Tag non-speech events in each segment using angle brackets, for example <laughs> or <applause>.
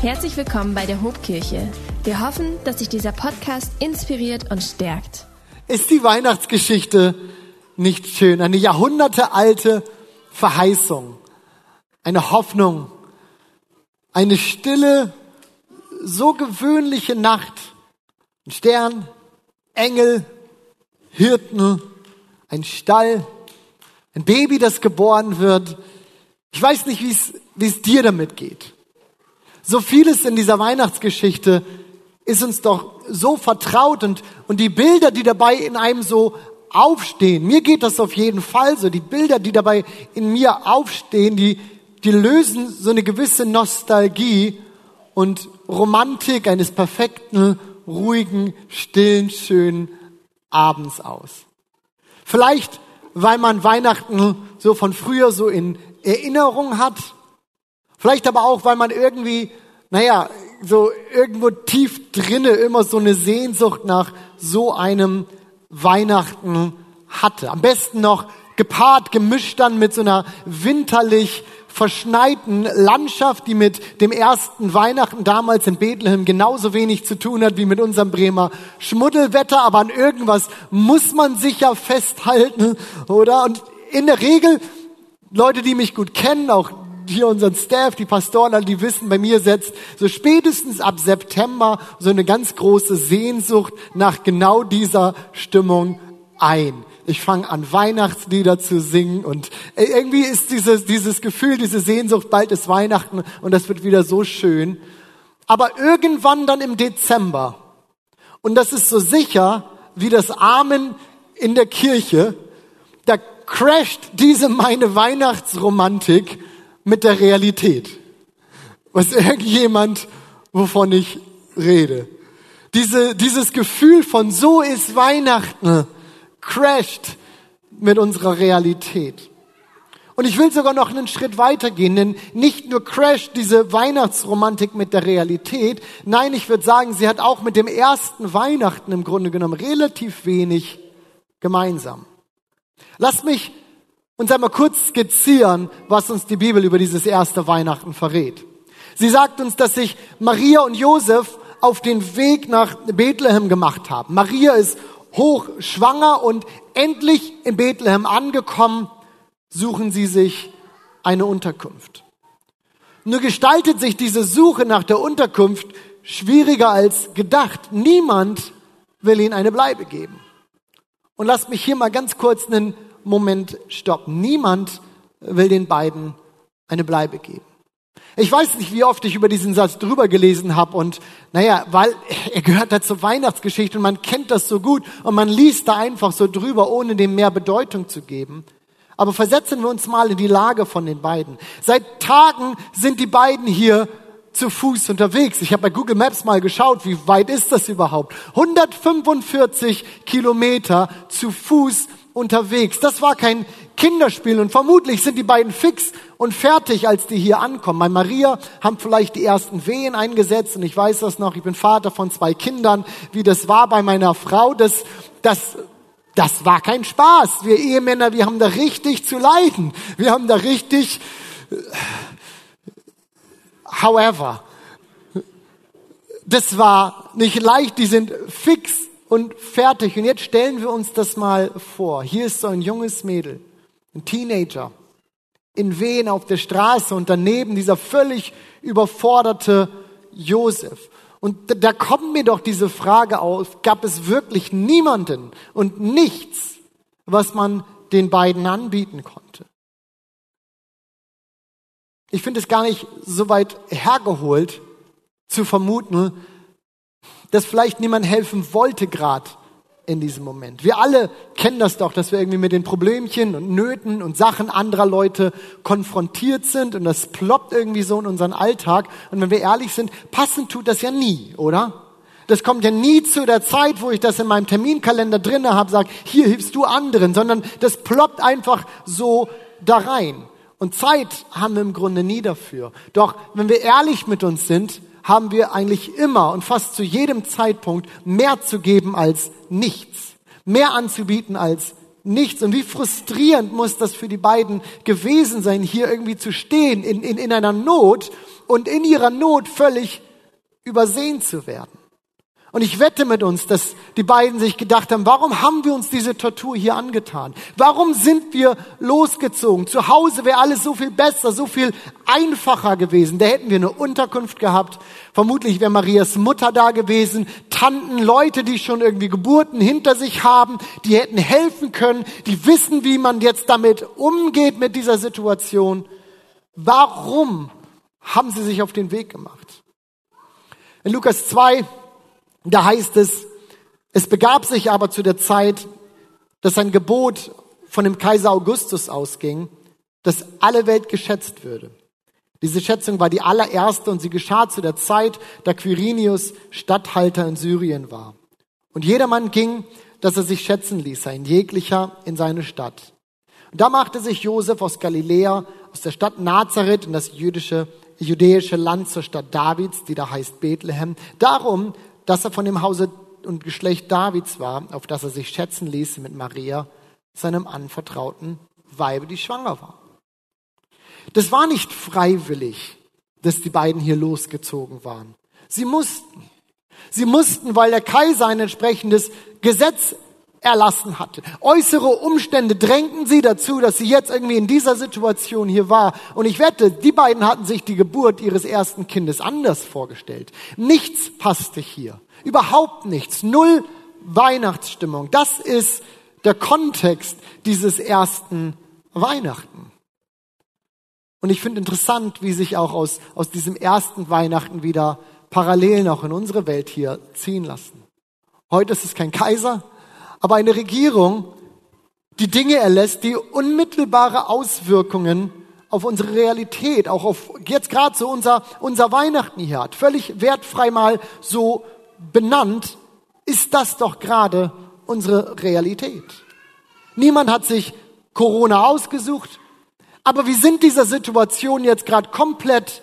Herzlich willkommen bei der Hobkirche. Wir hoffen, dass sich dieser Podcast inspiriert und stärkt. Ist die Weihnachtsgeschichte nicht schön? Eine jahrhundertealte Verheißung, eine Hoffnung, eine stille, so gewöhnliche Nacht. Ein Stern, Engel, Hirten, ein Stall, ein Baby, das geboren wird. Ich weiß nicht, wie es dir damit geht. So vieles in dieser Weihnachtsgeschichte ist uns doch so vertraut und, und die Bilder, die dabei in einem so aufstehen, mir geht das auf jeden Fall so, die Bilder, die dabei in mir aufstehen, die, die lösen so eine gewisse Nostalgie und Romantik eines perfekten, ruhigen, stillen, schönen Abends aus. Vielleicht, weil man Weihnachten so von früher so in Erinnerung hat, vielleicht aber auch, weil man irgendwie, naja, so irgendwo tief drinne immer so eine Sehnsucht nach so einem Weihnachten hatte. Am besten noch gepaart, gemischt dann mit so einer winterlich verschneiten Landschaft, die mit dem ersten Weihnachten damals in Bethlehem genauso wenig zu tun hat wie mit unserem Bremer Schmuddelwetter, aber an irgendwas muss man sich ja festhalten, oder? Und in der Regel, Leute, die mich gut kennen, auch hier unseren Staff, die Pastoren, die wissen, bei mir setzt so spätestens ab September so eine ganz große Sehnsucht nach genau dieser Stimmung ein ich fange an, Weihnachtslieder zu singen und irgendwie ist dieses, dieses Gefühl, diese Sehnsucht, bald ist Weihnachten und das wird wieder so schön. Aber irgendwann dann im Dezember, und das ist so sicher wie das Amen in der Kirche, da crasht diese meine Weihnachtsromantik mit der Realität. Was <laughs> irgendjemand, wovon ich rede. Diese, dieses Gefühl von so ist Weihnachten crasht mit unserer Realität. Und ich will sogar noch einen Schritt weitergehen, denn nicht nur crasht diese Weihnachtsromantik mit der Realität, nein, ich würde sagen, sie hat auch mit dem ersten Weihnachten im Grunde genommen relativ wenig gemeinsam. Lasst mich uns einmal kurz skizzieren, was uns die Bibel über dieses erste Weihnachten verrät. Sie sagt uns, dass sich Maria und Josef auf den Weg nach Bethlehem gemacht haben. Maria ist hochschwanger und endlich in Bethlehem angekommen, suchen sie sich eine Unterkunft. Nur gestaltet sich diese Suche nach der Unterkunft schwieriger als gedacht. Niemand will ihnen eine Bleibe geben. Und lasst mich hier mal ganz kurz einen Moment stoppen. Niemand will den beiden eine Bleibe geben. Ich weiß nicht, wie oft ich über diesen Satz drüber gelesen habe und naja, weil <laughs> er gehört da zur Weihnachtsgeschichte und man kennt das so gut und man liest da einfach so drüber, ohne dem mehr Bedeutung zu geben. Aber versetzen wir uns mal in die Lage von den beiden. Seit Tagen sind die beiden hier zu Fuß unterwegs. Ich habe bei Google Maps mal geschaut, wie weit ist das überhaupt? 145 Kilometer zu Fuß unterwegs. Das war kein Kinderspiel und vermutlich sind die beiden fix und fertig, als die hier ankommen. Bei Maria haben vielleicht die ersten Wehen eingesetzt und ich weiß das noch, ich bin Vater von zwei Kindern, wie das war bei meiner Frau, das, das, das war kein Spaß. Wir Ehemänner, wir haben da richtig zu leiden. Wir haben da richtig, however, das war nicht leicht, die sind fix und fertig. Und jetzt stellen wir uns das mal vor. Hier ist so ein junges Mädel, ein Teenager, in Wehen auf der Straße und daneben dieser völlig überforderte Josef. Und da kommt mir doch diese Frage auf, gab es wirklich niemanden und nichts, was man den beiden anbieten konnte? Ich finde es gar nicht so weit hergeholt zu vermuten, dass vielleicht niemand helfen wollte gerade in diesem Moment. Wir alle kennen das doch, dass wir irgendwie mit den Problemchen und Nöten und Sachen anderer Leute konfrontiert sind und das ploppt irgendwie so in unseren Alltag. Und wenn wir ehrlich sind, passend tut das ja nie, oder? Das kommt ja nie zu der Zeit, wo ich das in meinem Terminkalender drinne habe, sag, hier hilfst du anderen, sondern das ploppt einfach so da rein. Und Zeit haben wir im Grunde nie dafür. Doch wenn wir ehrlich mit uns sind, haben wir eigentlich immer und fast zu jedem Zeitpunkt mehr zu geben als nichts, mehr anzubieten als nichts. Und wie frustrierend muss das für die beiden gewesen sein, hier irgendwie zu stehen in, in, in einer Not und in ihrer Not völlig übersehen zu werden. Und ich wette mit uns, dass die beiden sich gedacht haben, warum haben wir uns diese Tortur hier angetan? Warum sind wir losgezogen? Zu Hause wäre alles so viel besser, so viel einfacher gewesen. Da hätten wir eine Unterkunft gehabt. Vermutlich wäre Marias Mutter da gewesen, Tanten, Leute, die schon irgendwie Geburten hinter sich haben, die hätten helfen können, die wissen, wie man jetzt damit umgeht mit dieser Situation. Warum haben sie sich auf den Weg gemacht? In Lukas 2 da heißt es, es begab sich aber zu der Zeit, dass ein Gebot von dem Kaiser Augustus ausging, dass alle Welt geschätzt würde. Diese Schätzung war die allererste und sie geschah zu der Zeit, da Quirinius Statthalter in Syrien war. Und jedermann ging, dass er sich schätzen ließ, ein jeglicher in seine Stadt. Und da machte sich Josef aus Galiläa, aus der Stadt Nazareth in das jüdische, jüdische Land zur Stadt Davids, die da heißt Bethlehem, darum, dass er von dem Hause und Geschlecht Davids war, auf das er sich schätzen ließ mit Maria, seinem anvertrauten Weibe, die schwanger war. Das war nicht freiwillig, dass die beiden hier losgezogen waren. Sie mussten. Sie mussten, weil der Kaiser ein entsprechendes Gesetz erlassen hatte. Äußere Umstände drängten sie dazu, dass sie jetzt irgendwie in dieser Situation hier war. Und ich wette, die beiden hatten sich die Geburt ihres ersten Kindes anders vorgestellt. Nichts passte hier. Überhaupt nichts. Null Weihnachtsstimmung. Das ist der Kontext dieses ersten Weihnachten. Und ich finde interessant, wie sich auch aus, aus diesem ersten Weihnachten wieder Parallelen auch in unsere Welt hier ziehen lassen. Heute ist es kein Kaiser, aber eine Regierung, die Dinge erlässt, die unmittelbare Auswirkungen auf unsere Realität, auch auf jetzt gerade so unser, unser Weihnachten hier hat. Völlig wertfrei mal so benannt, ist das doch gerade unsere Realität. Niemand hat sich Corona ausgesucht, aber wir sind dieser Situation jetzt gerade komplett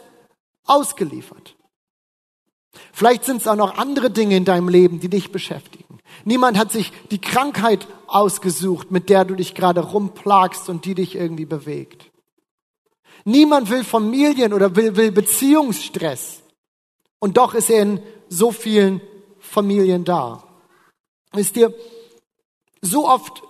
ausgeliefert. Vielleicht sind es auch noch andere Dinge in deinem Leben, die dich beschäftigen. Niemand hat sich die Krankheit ausgesucht, mit der du dich gerade rumplagst und die dich irgendwie bewegt. Niemand will Familien oder will, will Beziehungsstress. Und doch ist er in so vielen Familien da. Wisst ihr, so oft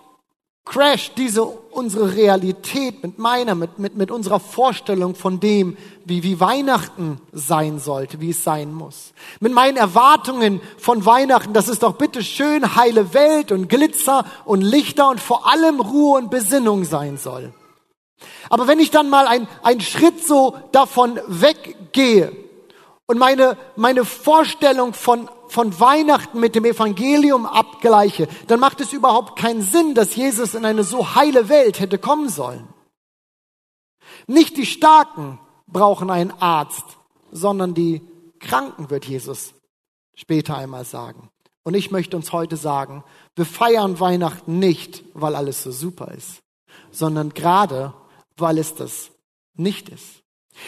crasht diese unsere Realität mit meiner, mit, mit, mit unserer Vorstellung von dem, wie, wie Weihnachten sein sollte, wie es sein muss. Mit meinen Erwartungen von Weihnachten, dass es doch bitte schön heile Welt und Glitzer und Lichter und vor allem Ruhe und Besinnung sein soll. Aber wenn ich dann mal ein, einen Schritt so davon weggehe und meine, meine Vorstellung von von Weihnachten mit dem Evangelium abgleiche, dann macht es überhaupt keinen Sinn, dass Jesus in eine so heile Welt hätte kommen sollen. Nicht die Starken brauchen einen Arzt, sondern die Kranken, wird Jesus später einmal sagen. Und ich möchte uns heute sagen, wir feiern Weihnachten nicht, weil alles so super ist, sondern gerade, weil es das nicht ist.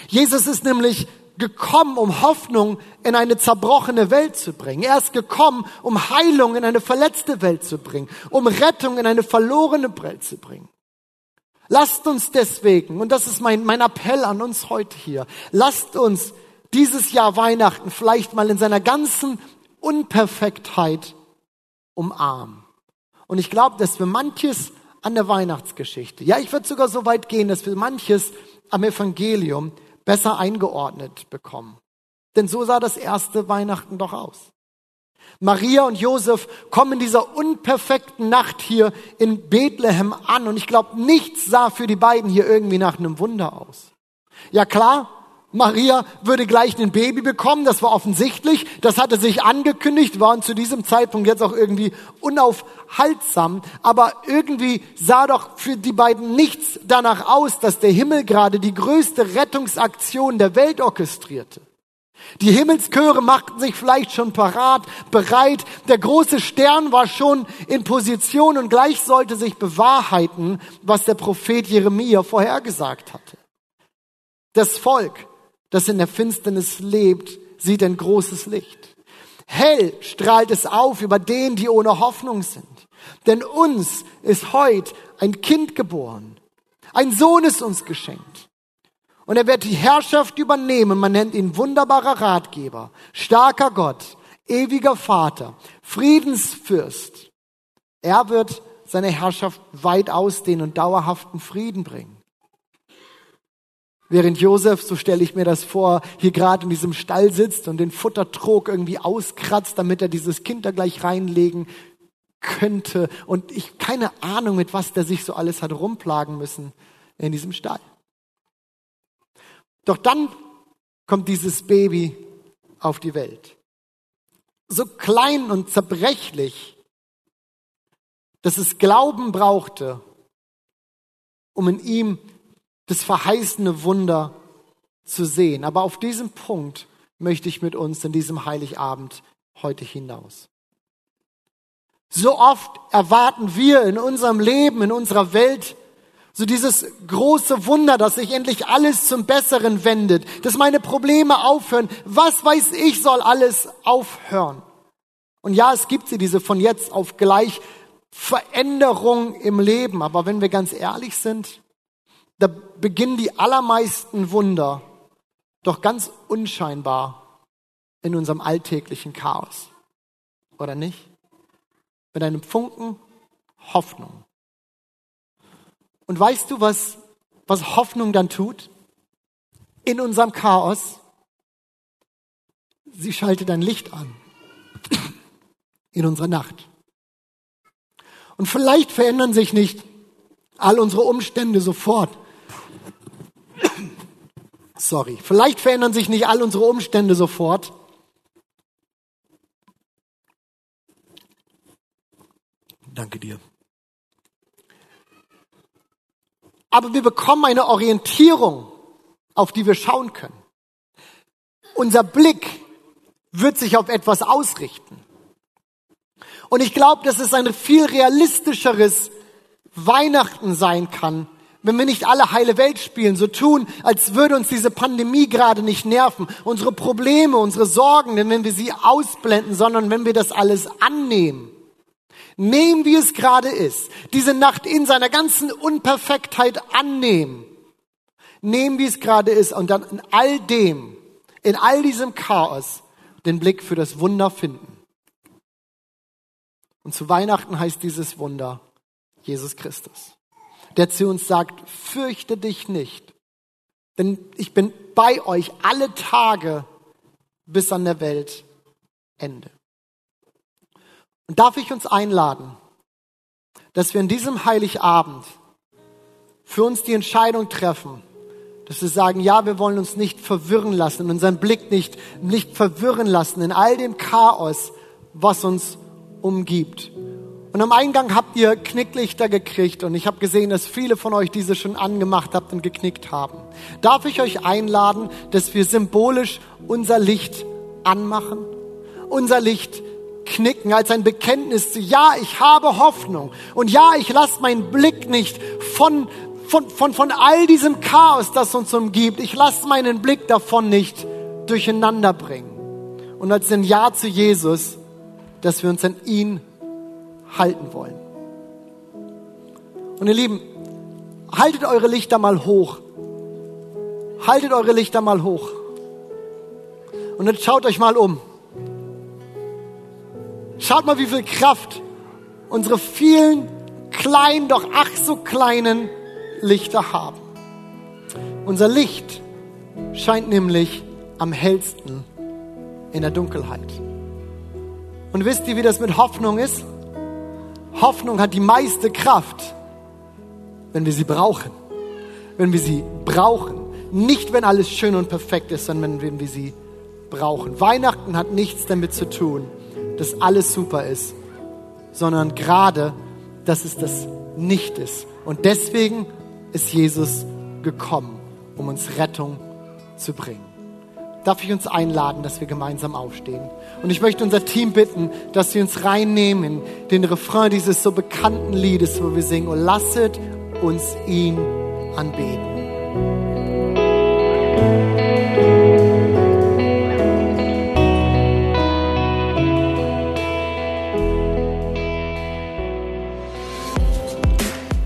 Jesus ist nämlich gekommen, um Hoffnung in eine zerbrochene Welt zu bringen. Er ist gekommen, um Heilung in eine verletzte Welt zu bringen, um Rettung in eine verlorene Welt zu bringen. Lasst uns deswegen, und das ist mein, mein Appell an uns heute hier, lasst uns dieses Jahr Weihnachten vielleicht mal in seiner ganzen Unperfektheit umarmen. Und ich glaube, dass wir manches an der Weihnachtsgeschichte, ja, ich würde sogar so weit gehen, dass wir manches am Evangelium besser eingeordnet bekommen. Denn so sah das erste Weihnachten doch aus. Maria und Josef kommen in dieser unperfekten Nacht hier in Bethlehem an und ich glaube, nichts sah für die beiden hier irgendwie nach einem Wunder aus. Ja klar, Maria würde gleich ein Baby bekommen, das war offensichtlich, das hatte sich angekündigt, war zu diesem Zeitpunkt jetzt auch irgendwie unaufhaltsam, aber irgendwie sah doch für die beiden nichts danach aus, dass der Himmel gerade die größte Rettungsaktion der Welt orchestrierte. Die Himmelschöre machten sich vielleicht schon parat, bereit, der große Stern war schon in Position und gleich sollte sich bewahrheiten, was der Prophet Jeremia vorhergesagt hatte. Das Volk das in der Finsternis lebt, sieht ein großes Licht. Hell strahlt es auf über denen, die ohne Hoffnung sind. Denn uns ist heute ein Kind geboren. Ein Sohn ist uns geschenkt. Und er wird die Herrschaft übernehmen. Man nennt ihn wunderbarer Ratgeber, starker Gott, ewiger Vater, Friedensfürst. Er wird seine Herrschaft weit ausdehnen und dauerhaften Frieden bringen. Während Josef, so stelle ich mir das vor, hier gerade in diesem Stall sitzt und den Futtertrog irgendwie auskratzt, damit er dieses Kind da gleich reinlegen könnte. Und ich keine Ahnung, mit was der sich so alles hat rumplagen müssen in diesem Stall. Doch dann kommt dieses Baby auf die Welt. So klein und zerbrechlich, dass es Glauben brauchte, um in ihm das verheißene Wunder zu sehen. Aber auf diesen Punkt möchte ich mit uns in diesem Heiligabend heute hinaus. So oft erwarten wir in unserem Leben, in unserer Welt, so dieses große Wunder, dass sich endlich alles zum Besseren wendet, dass meine Probleme aufhören. Was weiß ich, soll alles aufhören. Und ja, es gibt sie, diese von jetzt auf gleich Veränderung im Leben. Aber wenn wir ganz ehrlich sind, da beginnen die allermeisten Wunder doch ganz unscheinbar in unserem alltäglichen Chaos. Oder nicht? Mit einem Funken Hoffnung. Und weißt du, was, was Hoffnung dann tut? In unserem Chaos. Sie schaltet ein Licht an. In unserer Nacht. Und vielleicht verändern sich nicht all unsere Umstände sofort. Sorry. Vielleicht verändern sich nicht all unsere Umstände sofort. Danke dir. Aber wir bekommen eine Orientierung, auf die wir schauen können. Unser Blick wird sich auf etwas ausrichten. Und ich glaube, dass es ein viel realistischeres Weihnachten sein kann, wenn wir nicht alle heile Welt spielen, so tun, als würde uns diese Pandemie gerade nicht nerven, unsere Probleme, unsere Sorgen, denn wenn wir sie ausblenden, sondern wenn wir das alles annehmen, nehmen, wie es gerade ist, diese Nacht in seiner ganzen Unperfektheit annehmen, nehmen, wie es gerade ist und dann in all dem, in all diesem Chaos den Blick für das Wunder finden. Und zu Weihnachten heißt dieses Wunder Jesus Christus der zu uns sagt, fürchte dich nicht, denn ich bin bei euch alle Tage bis an der Weltende. Und darf ich uns einladen, dass wir in diesem Heiligabend für uns die Entscheidung treffen, dass wir sagen, ja, wir wollen uns nicht verwirren lassen, unseren Blick nicht, nicht verwirren lassen in all dem Chaos, was uns umgibt. Und am Eingang habt ihr Knicklichter gekriegt und ich habe gesehen, dass viele von euch diese schon angemacht habt und geknickt haben. Darf ich euch einladen, dass wir symbolisch unser Licht anmachen, unser Licht knicken als ein Bekenntnis zu, ja, ich habe Hoffnung und ja, ich lasse meinen Blick nicht von, von, von, von all diesem Chaos, das uns umgibt, ich lasse meinen Blick davon nicht durcheinander bringen. Und als ein Ja zu Jesus, dass wir uns an ihn halten wollen. Und ihr Lieben, haltet eure Lichter mal hoch. Haltet eure Lichter mal hoch. Und jetzt schaut euch mal um. Schaut mal, wie viel Kraft unsere vielen kleinen, doch ach so kleinen Lichter haben. Unser Licht scheint nämlich am hellsten in der Dunkelheit. Und wisst ihr, wie das mit Hoffnung ist? Hoffnung hat die meiste Kraft, wenn wir sie brauchen. Wenn wir sie brauchen. Nicht, wenn alles schön und perfekt ist, sondern wenn wir sie brauchen. Weihnachten hat nichts damit zu tun, dass alles super ist, sondern gerade, dass es das nicht ist. Und deswegen ist Jesus gekommen, um uns Rettung zu bringen darf ich uns einladen, dass wir gemeinsam aufstehen. Und ich möchte unser Team bitten, dass sie uns reinnehmen in den Refrain dieses so bekannten Liedes, wo wir singen, und lasset uns ihn anbeten.